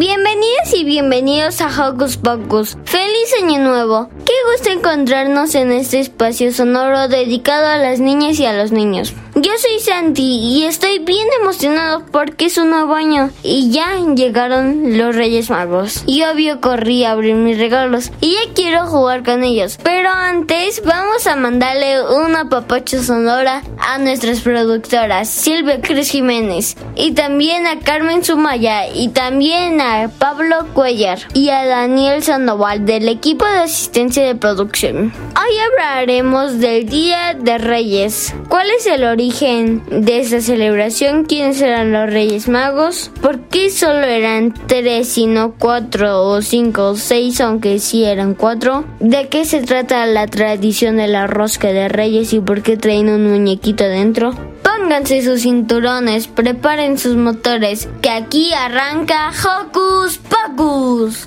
Bienvenidas y bienvenidos a Hocus Pocus. ¡Feliz Año Nuevo! Qué gusto encontrarnos en este espacio sonoro dedicado a las niñas y a los niños. Yo soy Santi y estoy bien emocionado porque es un nuevo año y ya llegaron los Reyes Magos. Y obvio corrí a abrir mis regalos y ya quiero jugar con ellos. Pero antes vamos a mandarle una papacha sonora a nuestras productoras Silvia Cruz Jiménez y también a Carmen Sumaya y también a Pablo Cuellar y a Daniel Sandoval del equipo de asistencia de producción. Hoy hablaremos del Día de Reyes. ¿Cuál es el origen de esta celebración? ¿Quiénes eran los Reyes Magos? ¿Por qué solo eran tres y no cuatro o cinco o seis, aunque sí eran cuatro? ¿De qué se trata la tradición de la rosca de Reyes y por qué traen un muñequito dentro? Pónganse sus cinturones, preparen sus motores, que aquí arranca Hocus Pocus.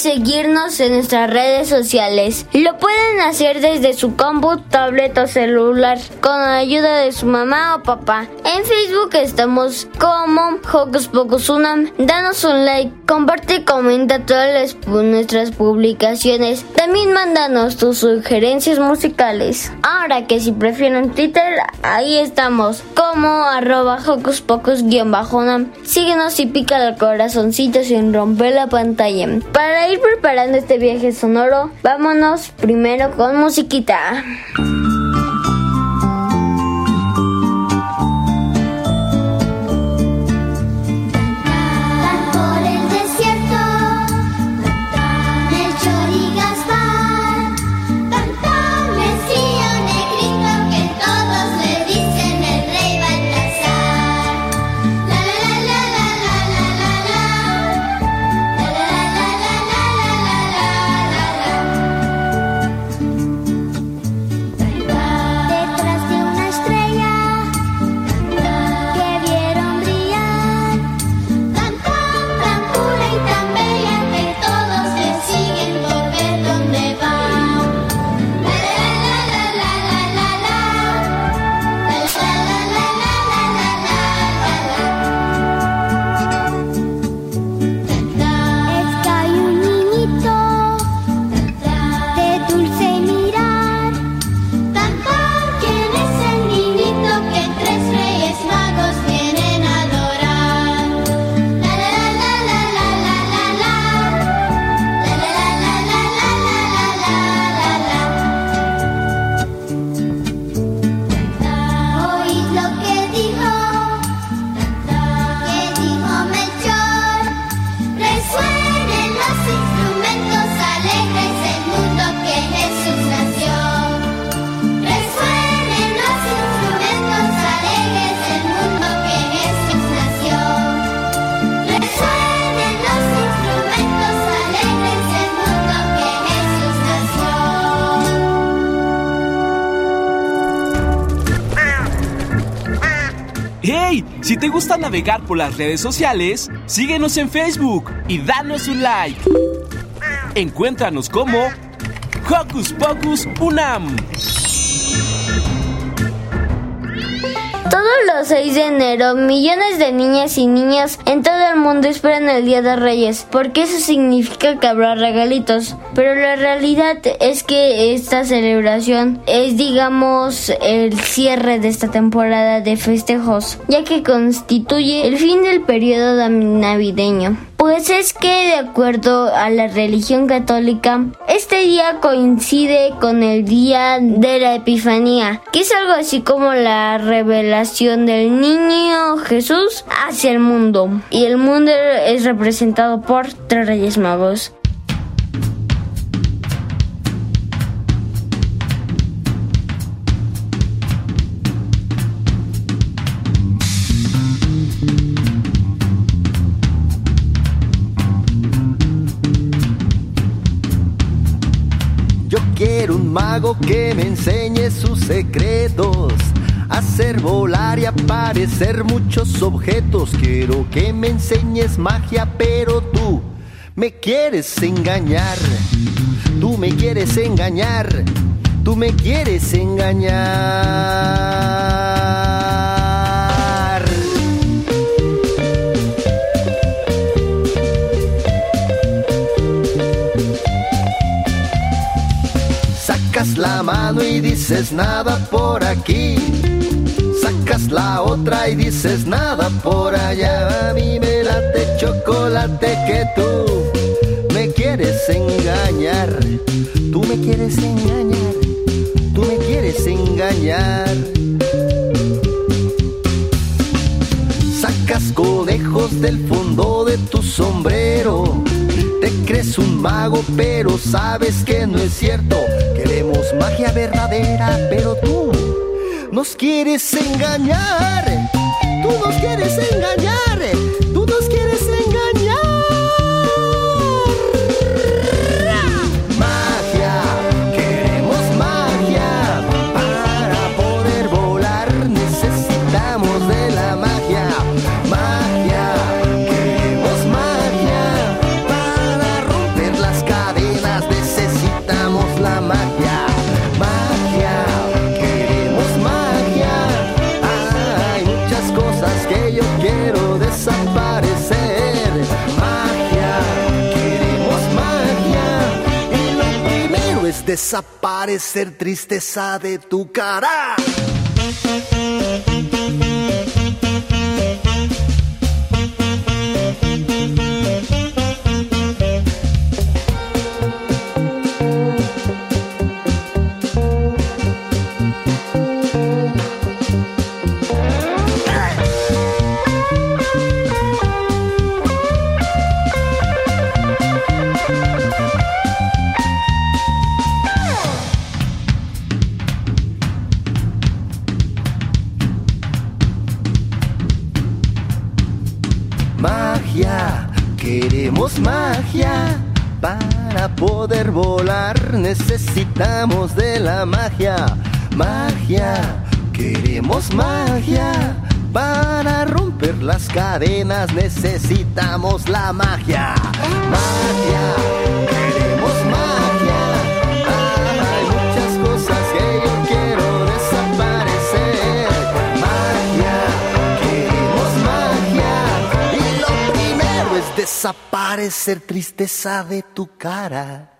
Seguirnos en nuestras redes sociales. Lo pueden hacer desde su compu, tablet o celular con la ayuda de su mamá o papá. En Facebook estamos como Hocus Pocus Unam. Danos un like, comparte y comenta todas nuestras publicaciones. También mándanos tus sugerencias musicales. Ahora que si prefieren Twitter, ahí estamos como arroba Hocus Pocus guion bajo. Síguenos y pica el corazoncito sin romper la pantalla. Para ir preparando este viaje sonoro, vámonos primero con musiquita. Navegar por las redes sociales, síguenos en Facebook y danos un like. Encuéntranos como Hocus Pocus Unam. Todos los 6 de enero, millones de niñas y niños en todo el mundo esperan el Día de Reyes, porque eso significa que habrá regalitos. Pero la realidad es que esta celebración es, digamos, el cierre de esta temporada de festejos, ya que constituye el fin del periodo navideño. Pues es que de acuerdo a la religión católica, este día coincide con el día de la Epifanía, que es algo así como la revelación del niño Jesús hacia el mundo. Y el mundo es representado por tres reyes magos. Mago que me enseñe sus secretos. Hacer volar y aparecer muchos objetos. Quiero que me enseñes magia, pero tú me quieres engañar. Tú me quieres engañar. Tú me quieres engañar. La mano y dices nada por aquí. Sacas la otra y dices nada por allá. A mí me late chocolate que tú me quieres engañar. Tú me quieres engañar. Tú me quieres engañar. Sacas conejos del fondo de tu sombrero. Te crees un mago, pero sabes que no es cierto. Queremos magia verdadera, pero tú nos quieres engañar. Tú nos quieres engañar. Tú nos quieres desaparecer tristeza de tu cara. Cadenas necesitamos la magia. Magia, queremos magia. Hay muchas cosas que yo quiero desaparecer. Magia, queremos magia. Y lo primero es desaparecer tristeza de tu cara.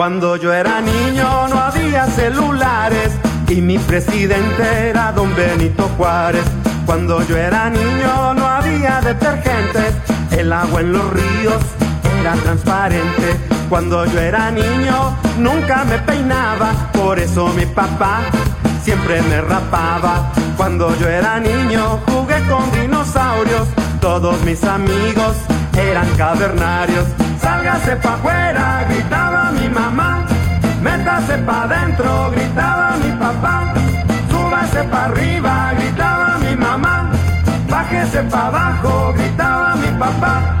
Cuando yo era niño no había celulares y mi presidente era don Benito Juárez. Cuando yo era niño no había detergentes, el agua en los ríos era transparente. Cuando yo era niño nunca me peinaba, por eso mi papá siempre me rapaba. Cuando yo era niño jugué con dinosaurios, todos mis amigos eran cavernarios. Sálgase pa' afuera, gritaba mamá. Métase pa' adentro, gritaba mi papá. Súbase pa' arriba, gritaba mi mamá. Bájese pa' abajo, gritaba mi papá.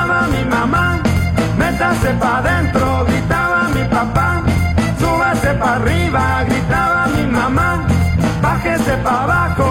mi mamá. Métase pa' adentro, gritaba mi papá. Súbase pa' arriba, gritaba mi mamá. Bájese pa' abajo,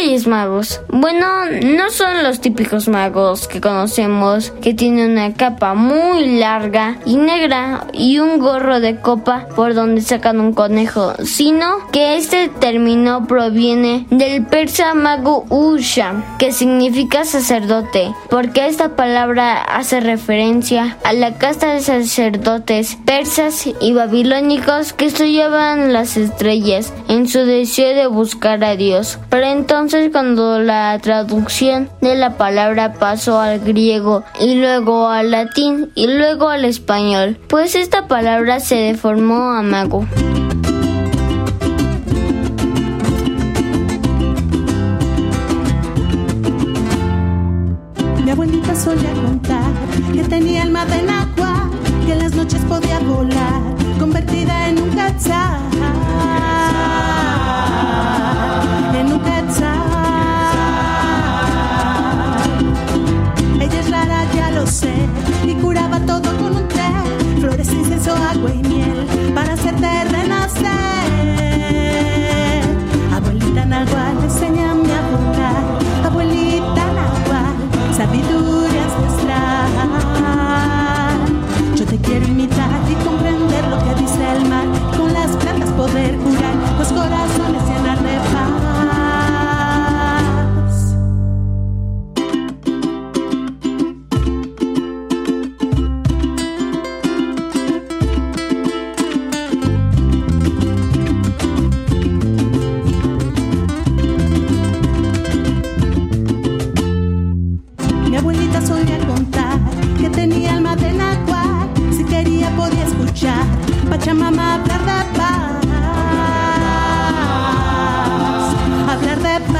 ¿Por qué Reyes Magos? Bueno, no son los típicos magos que conocemos que tienen una capa muy larga y negra y un gorro de copa por donde sacan un conejo, sino que este término proviene del persa mago Usha, que significa sacerdote, porque esta palabra hace referencia a la casta de sacerdotes persas y babilónicos que estudiaban las estrellas en su deseo de buscar a Dios. Entonces cuando la traducción de la palabra pasó al griego y luego al latín y luego al español, pues esta palabra se deformó a mago. Mi abuelita solía contar que tenía alma de agua, que en las noches podía volar, convertida en un quetzal. Para hacerte renacer.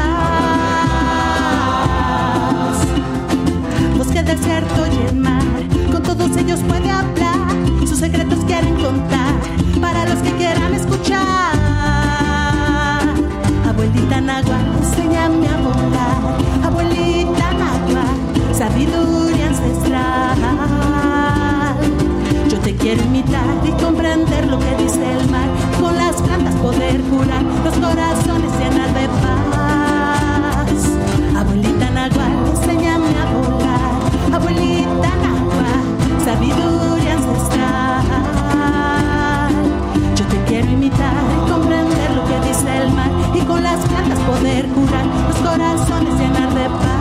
Paz. Bosque, desierto y el mar. Con todos ellos puede hablar. Sus secretos quieren contar para los que quieran escuchar. Abuelita náhuatl, enséñame a volar. Abuelita náhuatl, sabiduría ancestral. Yo te quiero imitar y comprender lo que dice el mar. Con las plantas poder curar los corazones llenar de paz. comprender lo que dice el mar y con las plantas poder curar los corazones llenar de paz.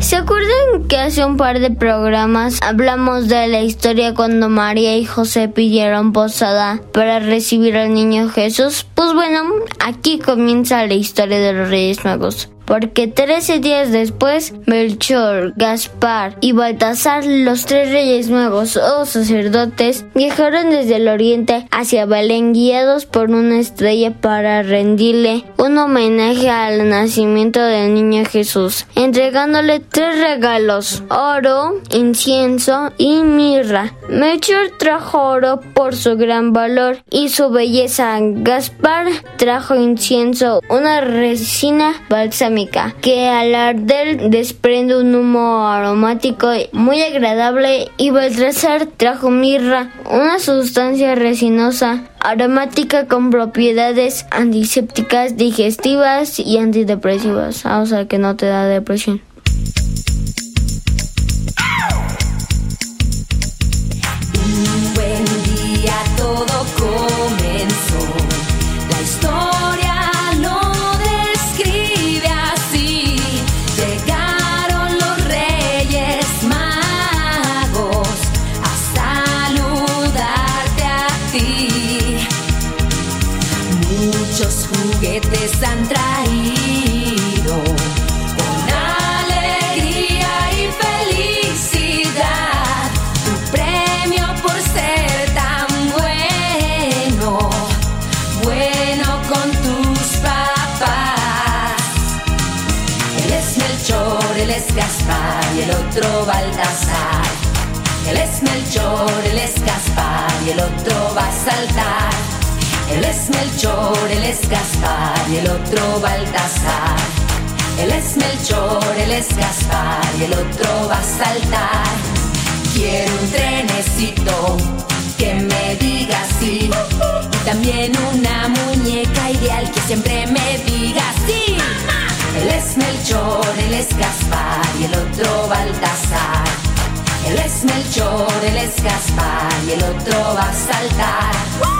¿Se acuerdan que hace un par de programas hablamos de la historia cuando María y José pidieron posada para recibir al niño Jesús? Pues bueno, aquí comienza la historia de los Reyes Magos porque trece días después Melchor, Gaspar y Baltasar, los tres reyes nuevos o sacerdotes, viajaron desde el oriente hacia Belén guiados por una estrella para rendirle un homenaje al nacimiento del niño Jesús, entregándole tres regalos, oro, incienso y mirra. Melchor trajo oro por su gran valor y su belleza. Gaspar trajo incienso, una resina balsámica que al arder desprende un humo aromático muy agradable y Baltasar trajo mirra, una sustancia resinosa aromática con propiedades antisépticas, digestivas y antidepresivas, ah, o sea que no te da depresión. Otro va a saltar. Él es Melchor, él es Gaspar y el otro Baltasar. Él es Melchor, él es Gaspar y el otro va a saltar. Quiero un trenecito que me diga sí. Y también una muñeca ideal que siempre me diga sí. Él es Melchor, él es Gaspar y el otro Baltasar. Él es Melchor, él es Gaspar y el otro va a saltar.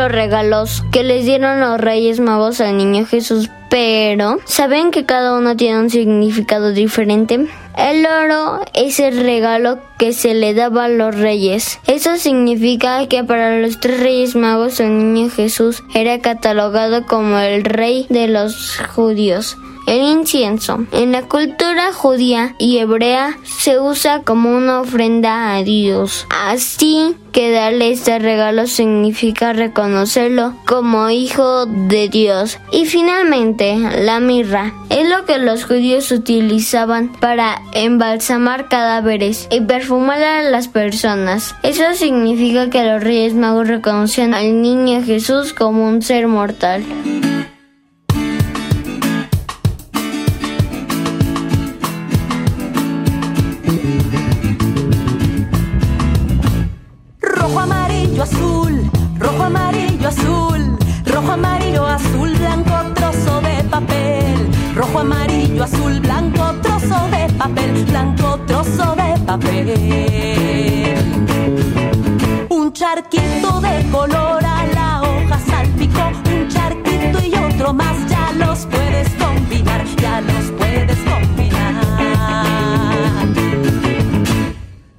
Los regalos que les dieron los Reyes Magos al niño Jesús, pero ¿saben que cada uno tiene un significado diferente? El oro es el regalo que se le daba a los reyes. Eso significa que para los tres reyes magos el niño Jesús era catalogado como el rey de los judíos. El incienso. En la cultura judía y hebrea se usa como una ofrenda a Dios. Así que darle este regalo significa reconocerlo como hijo de Dios. Y finalmente, la mirra. Es lo que los judíos utilizaban para embalsamar cadáveres y perfumar a las personas. Eso significa que los reyes magos reconocían al niño Jesús como un ser mortal. Un charquito de color a la hoja salpicó, un charquito y otro más, ya los puedes combinar, ya los puedes combinar.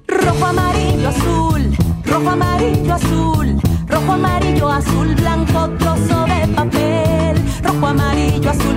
Rojo, amarillo, azul, rojo, amarillo, azul, rojo, amarillo, azul, blanco, trozo de papel. Rojo, amarillo, azul,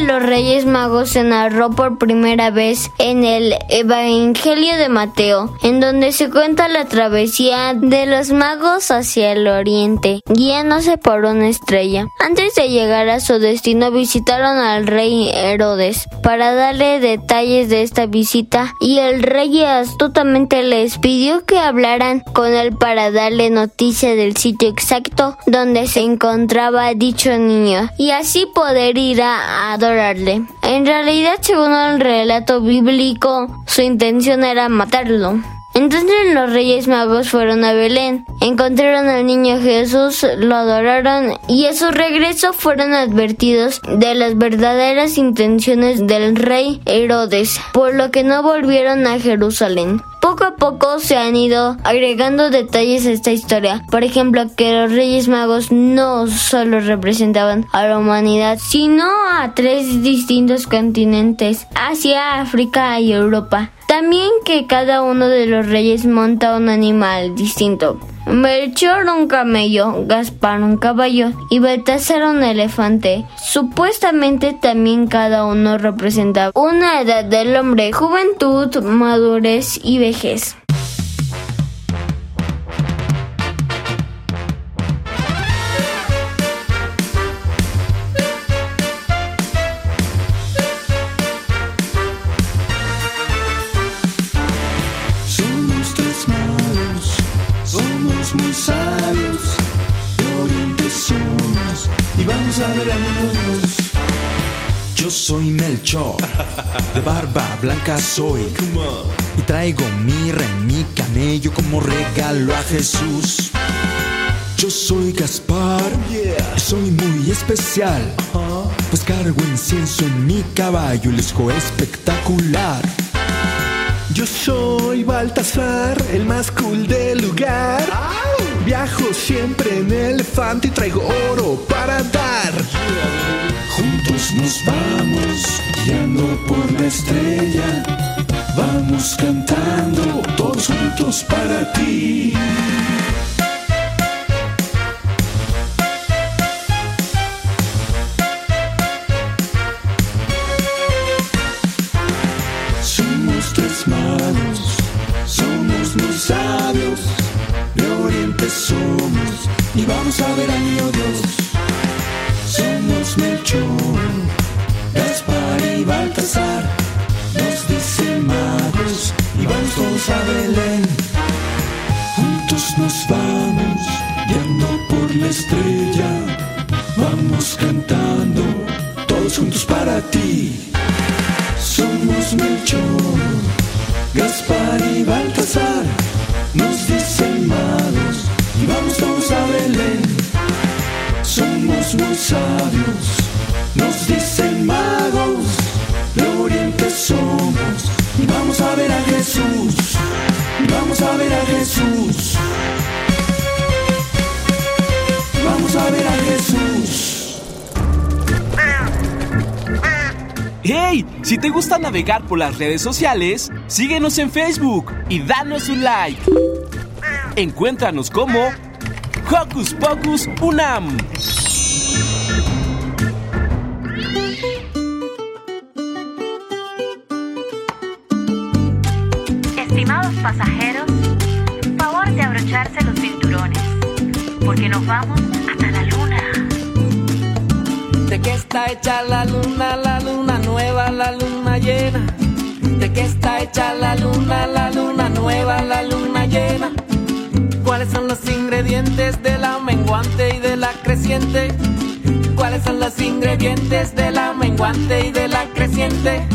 los Reyes Magos se narró por primera vez en el Evangelio de Mateo, en donde se cuenta la travesía de los magos hacia el oriente, guiándose por una estrella. Antes de llegar a su destino visitaron al rey Herodes para darle detalles de esta visita y el rey astutamente les pidió que hablaran con él para darle noticia del sitio exacto donde se encontraba dicho niño y así poder ir a adorarle. En realidad, según el relato bíblico, su intención era matarlo. Entonces los reyes magos fueron a Belén, encontraron al niño Jesús, lo adoraron y a su regreso fueron advertidos de las verdaderas intenciones del rey Herodes, por lo que no volvieron a Jerusalén. Poco a poco se han ido agregando detalles a esta historia. Por ejemplo, que los Reyes Magos no solo representaban a la humanidad, sino a tres distintos continentes, Asia, África y Europa. También que cada uno de los reyes monta un animal distinto. Melchor un camello, Gaspar un caballo y Baltasar un elefante. Supuestamente también cada uno representa una edad del hombre, juventud, madurez y vejez. Soy Melchor, de barba blanca soy. Y traigo mirra en mi camello como regalo a Jesús. Yo soy Gaspar, soy muy especial. Pues cargo incienso en mi caballo y les espectacular. Yo soy Baltasar, el más cool del lugar. Viajo siempre en elefante y traigo oro para dar. Juntos nos vamos guiando por la estrella. Vamos cantando todos juntos para ti. Y vamos a ver a niño Dios. Somos Melchor, navegar por las redes sociales, síguenos en Facebook y danos un like. Encuéntranos como Hocus Pocus Unam. Estimados pasajeros, favor de abrocharse los cinturones, porque nos vamos qué está hecha la luna, la luna nueva, la luna llena? ¿De qué está hecha la luna, la luna nueva, la luna llena? ¿Cuáles son los ingredientes de la menguante y de la creciente? ¿Cuáles son los ingredientes de la menguante y de la creciente?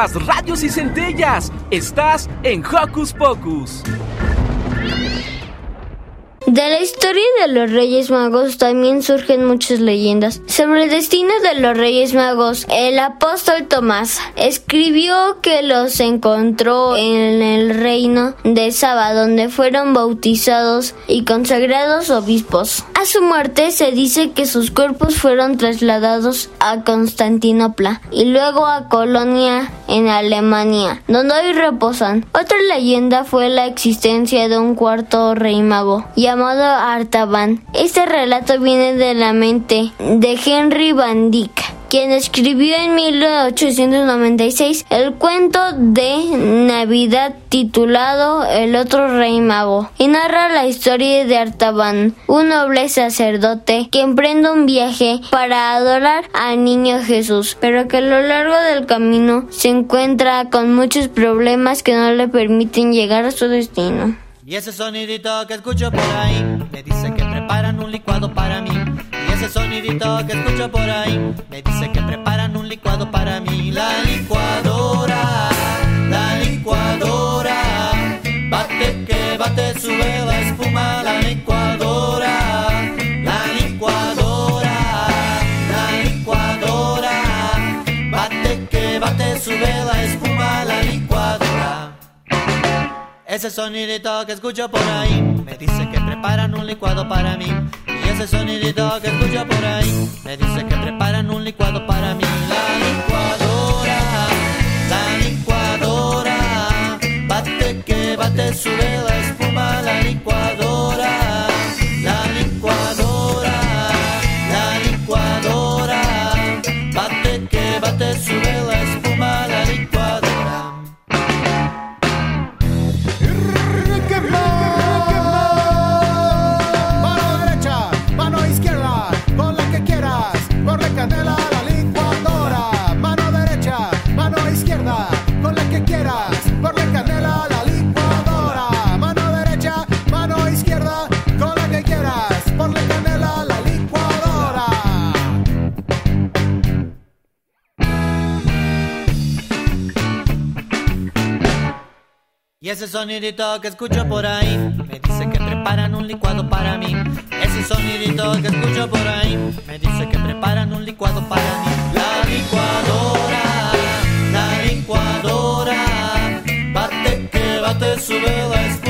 Chispas, rayos y centellas. Estás en Hocus Pocus. De la historia de los Reyes Magos también surgen muchas leyendas. Sobre el destino de los Reyes Magos, el apóstol Tomás escribió que los encontró en el reino de Saba, donde fueron bautizados y consagrados obispos. A su muerte se dice que sus cuerpos fueron trasladados a Constantinopla y luego a Colonia en Alemania, donde hoy reposan. Otra leyenda fue la existencia de un cuarto rey mago llamado Artaban. Este relato viene de la mente de Henry Van Dyck, quien escribió en 1896 el cuento de Navidad titulado El otro rey mago y narra la historia de Artaban, un noble sacerdote que emprende un viaje para adorar al niño Jesús, pero que a lo largo del camino se encuentra con muchos problemas que no le permiten llegar a su destino. Y ese sonidito que escucho por ahí me dice que preparan un licuado para mí. Ese sonidito que escucho por ahí me dice que preparan un licuado para mí. La licuadora, la licuadora, bate que bate, sube la espuma. La licuadora, la licuadora, la licuadora, bate que bate, sube la espuma. La licuadora. Ese sonidito que escucho por ahí me dice que preparan un licuado para mí. Ese sonidito que escucho por ahí me dice que preparan un licuado para mí. La licuadora, la licuadora, bate que bate, sube la espuma. Sonidito que escucho por ahí me dice que preparan un licuado para mí. Ese sonidito que escucho por ahí me dice que preparan un licuado para mí. La licuadora, la licuadora, bate que bate, sube la.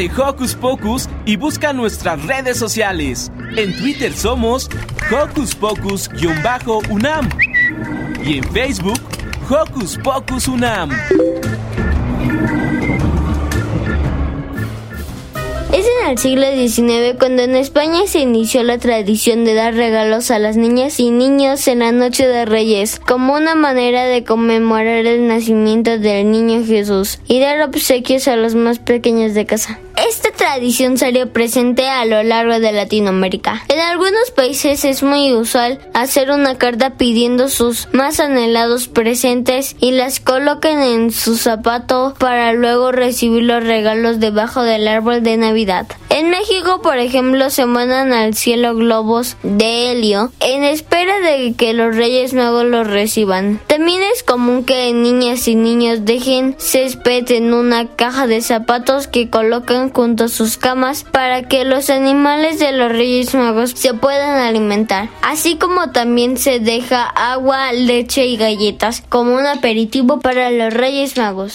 de Hocus Pocus y busca nuestras redes sociales. En Twitter somos Hocus Pocus-UNAM y en Facebook Hocus Pocus UNAM. Es en al siglo XIX cuando en España se inició la tradición de dar regalos a las niñas y niños en la Noche de Reyes, como una manera de conmemorar el nacimiento del niño Jesús y dar obsequios a los más pequeños de casa. Esta tradición salió presente a lo largo de Latinoamérica. En algunos países es muy usual hacer una carta pidiendo sus más anhelados presentes y las coloquen en su zapato para luego recibir los regalos debajo del árbol de Navidad. En México, por ejemplo, se mandan al cielo globos de helio en espera de que los Reyes Magos los reciban. También es común que niñas y niños dejen césped en una caja de zapatos que colocan junto a sus camas para que los animales de los Reyes Magos se puedan alimentar. Así como también se deja agua, leche y galletas como un aperitivo para los Reyes Magos.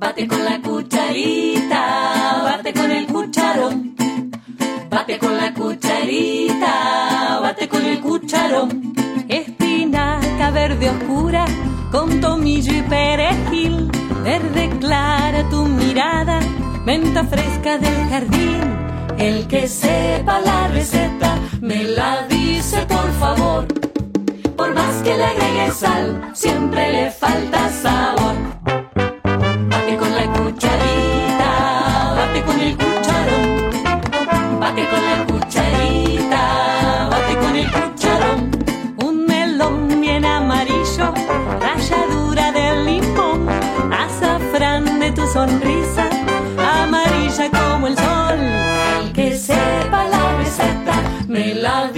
Bate con la cucharita, bate con el cucharón. Bate con la cucharita, bate con el cucharón. Espinaca verde oscura, con tomillo y perejil. Verde clara tu mirada, menta fresca del jardín. El que sepa la receta, me la dice por favor. Por más que le agregue sal, siempre le falta sabor. Tu sonrisa, amarilla como el sol. Que sepa la receta, me la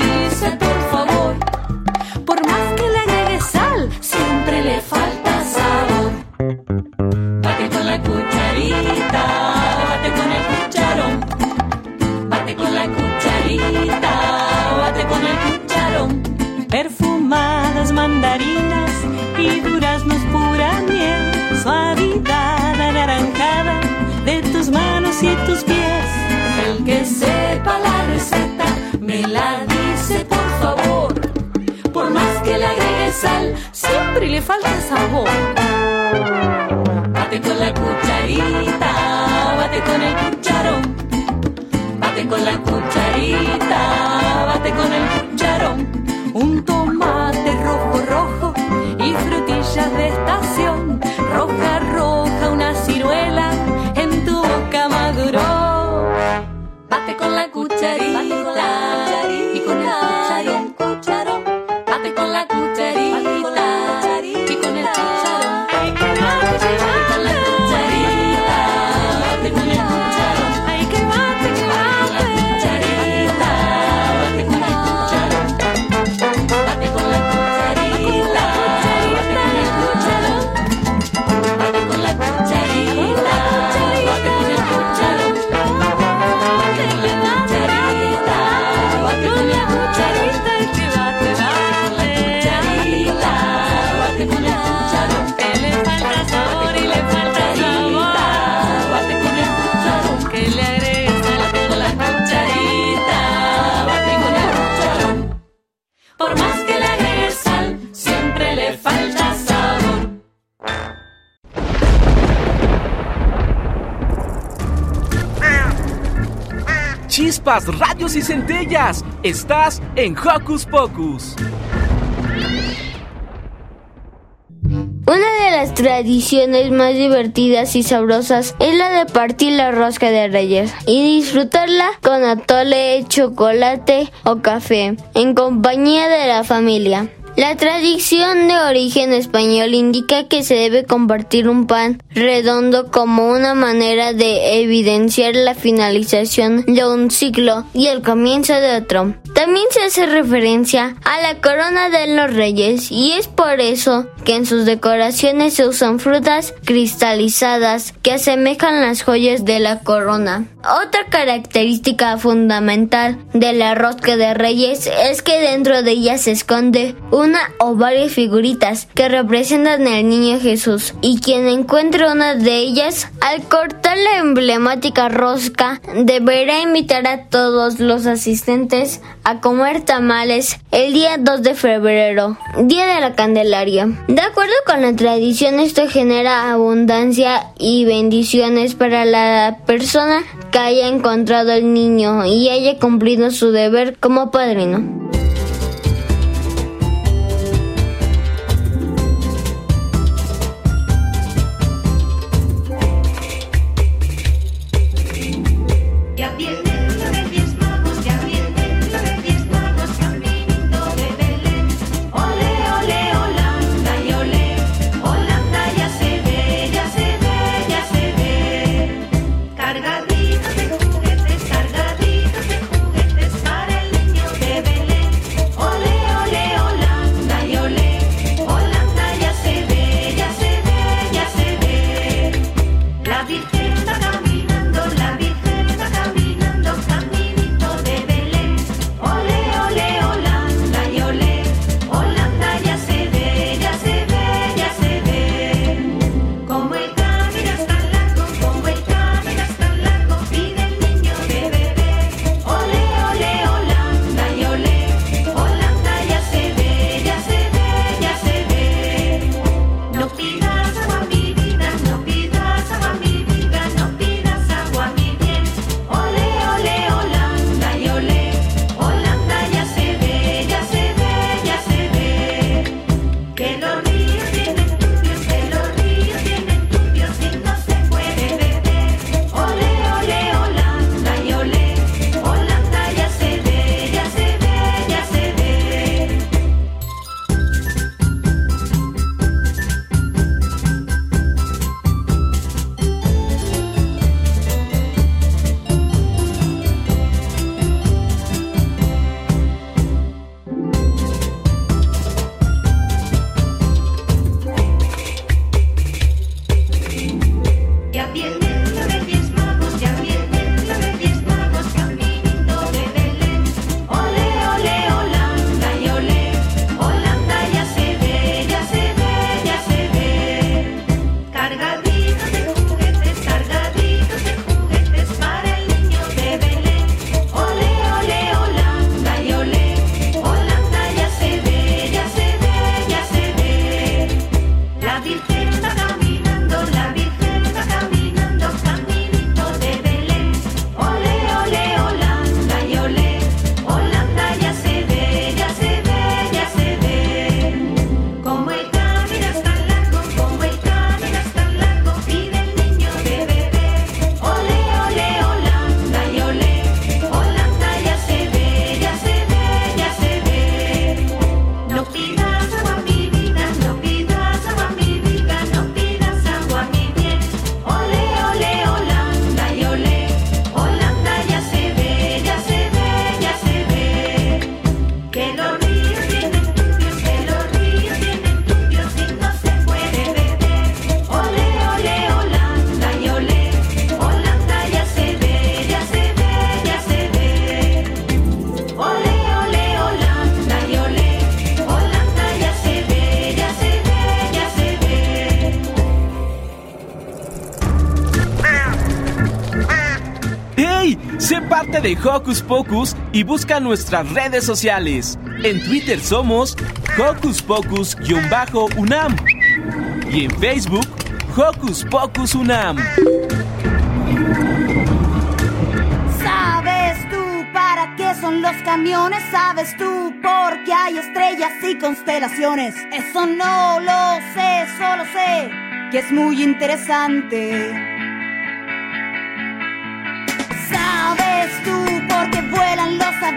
sal, siempre le falta sabor. Bate con la cucharita, bate con el cucharón. Bate con la cucharita, bate con el cucharón. Un tomate rojo, rojo y frutillas de estación. Roja, roja, una ciruela en tu boca maduró. Bate con la cucharita Chispas, y centellas. Estás en Hocus Pocus. Una de las tradiciones más divertidas y sabrosas es la de partir la rosca de reyes y disfrutarla con atole, chocolate o café en compañía de la familia. La tradición de origen español indica que se debe compartir un pan redondo como una manera de evidenciar la finalización de un ciclo y el comienzo de otro. También se hace referencia a la corona de los reyes y es por eso que en sus decoraciones se usan frutas cristalizadas que asemejan las joyas de la corona. Otra característica fundamental de la rosca de reyes es que dentro de ella se esconde una o varias figuritas que representan al niño Jesús y quien encuentre una de ellas al cortar la emblemática rosca deberá invitar a todos los asistentes a comer tamales el día 2 de febrero, día de la Candelaria. De acuerdo con la tradición esto genera abundancia y bendiciones para la persona que haya encontrado al niño y haya cumplido su deber como padrino. De Hocus Pocus y busca nuestras redes sociales. En Twitter somos Hocus Pocus-UNAM y en Facebook Hocus Pocus UNAM. ¿Sabes tú para qué son los camiones? ¿Sabes tú por qué hay estrellas y constelaciones? Eso no lo sé, solo sé que es muy interesante.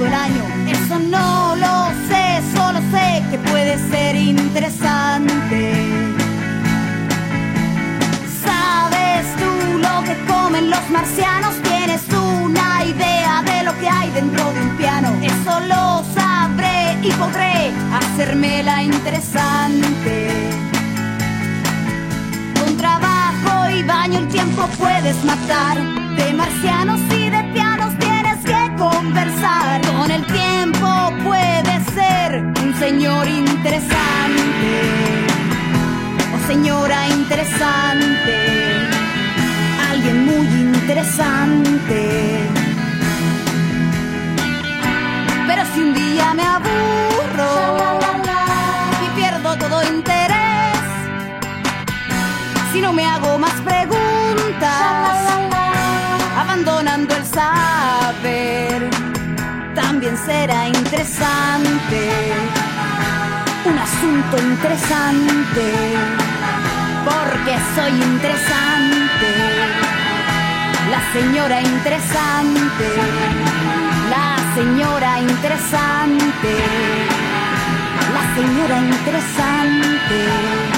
Eso no lo sé, solo sé que puede ser interesante. ¿Sabes tú lo que comen los marcianos? ¿Tienes una idea de lo que hay dentro de un piano? Eso lo sabré y podré hacérmela interesante. Con trabajo y baño el tiempo puedes matar. De marcianos y de que conversar. Con el tiempo puedes ser un señor interesante. O señora interesante. Alguien muy interesante. Pero si un día me aburro y pierdo todo interés, si no me hago más preguntas, será interesante, un asunto interesante, porque soy interesante, la señora interesante, la señora interesante, la señora interesante.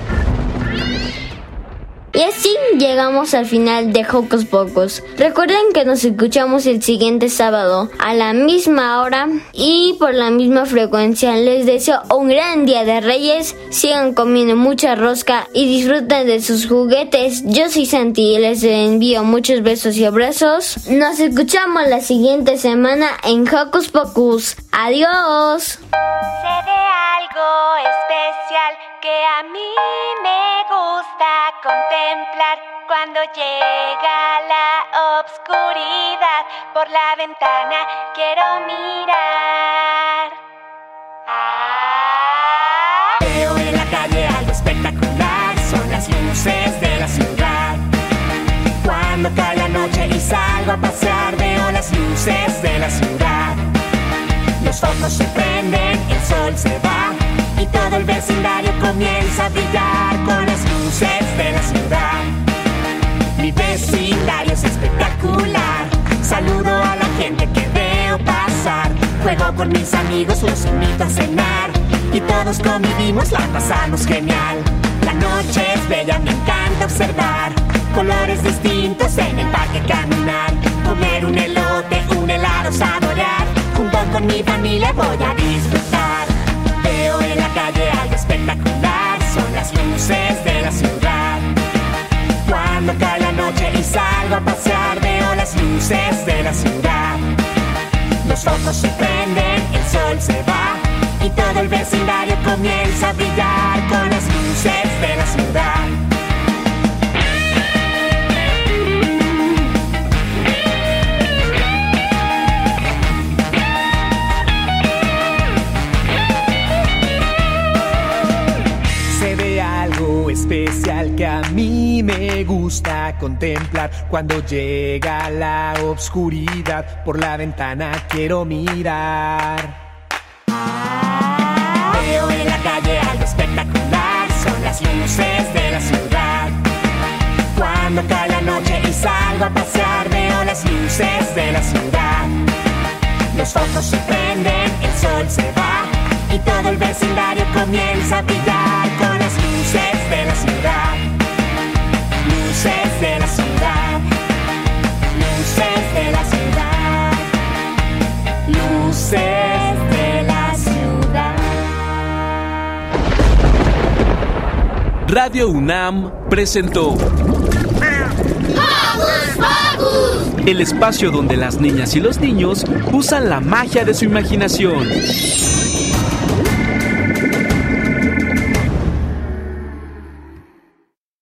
Y así llegamos al final de Hocus Pocus. Recuerden que nos escuchamos el siguiente sábado a la misma hora y por la misma frecuencia. Les deseo un gran día de Reyes. Sigan comiendo mucha rosca y disfruten de sus juguetes. Yo soy Santi y les envío muchos besos y abrazos. Nos escuchamos la siguiente semana en Hocus Pocus. Adiós. Que a mí me gusta contemplar cuando llega la obscuridad por la ventana quiero mirar. Veo en la calle algo espectacular, son las luces de la ciudad. Cuando cae la noche y salgo a pasear, veo las luces de la ciudad. Los focos se prenden, el sol se va y todo el vecindario comienza a brillar con las luces de la ciudad. Mi vecindario es espectacular, saludo a la gente que veo pasar, juego con mis amigos, los invito a cenar y todos convivimos, la pasamos genial. La noche es bella, me encanta observar colores distintos en el parque caminar, comer un elote, un helado, saborear. Junto con mi familia voy a disfrutar. Luces de la ciudad. Cuando cae la noche y salgo a pasear, veo las luces de la ciudad. Los focos se prenden, el sol se va y todo el vecindario comienza a brillar con las luces de la ciudad. que a mí me gusta contemplar. Cuando llega la obscuridad por la ventana quiero mirar. Veo en la calle algo espectacular son las luces de la ciudad. Cuando cae la noche y salgo a pasear veo las luces de la ciudad. Los focos se prenden el sol se va y todo el vecindario comienza a brillar luces de la ciudad. Luces de la ciudad. Luces de la ciudad. Luces de la ciudad. Radio UNAM presentó el espacio donde las niñas y los niños usan la magia de su imaginación.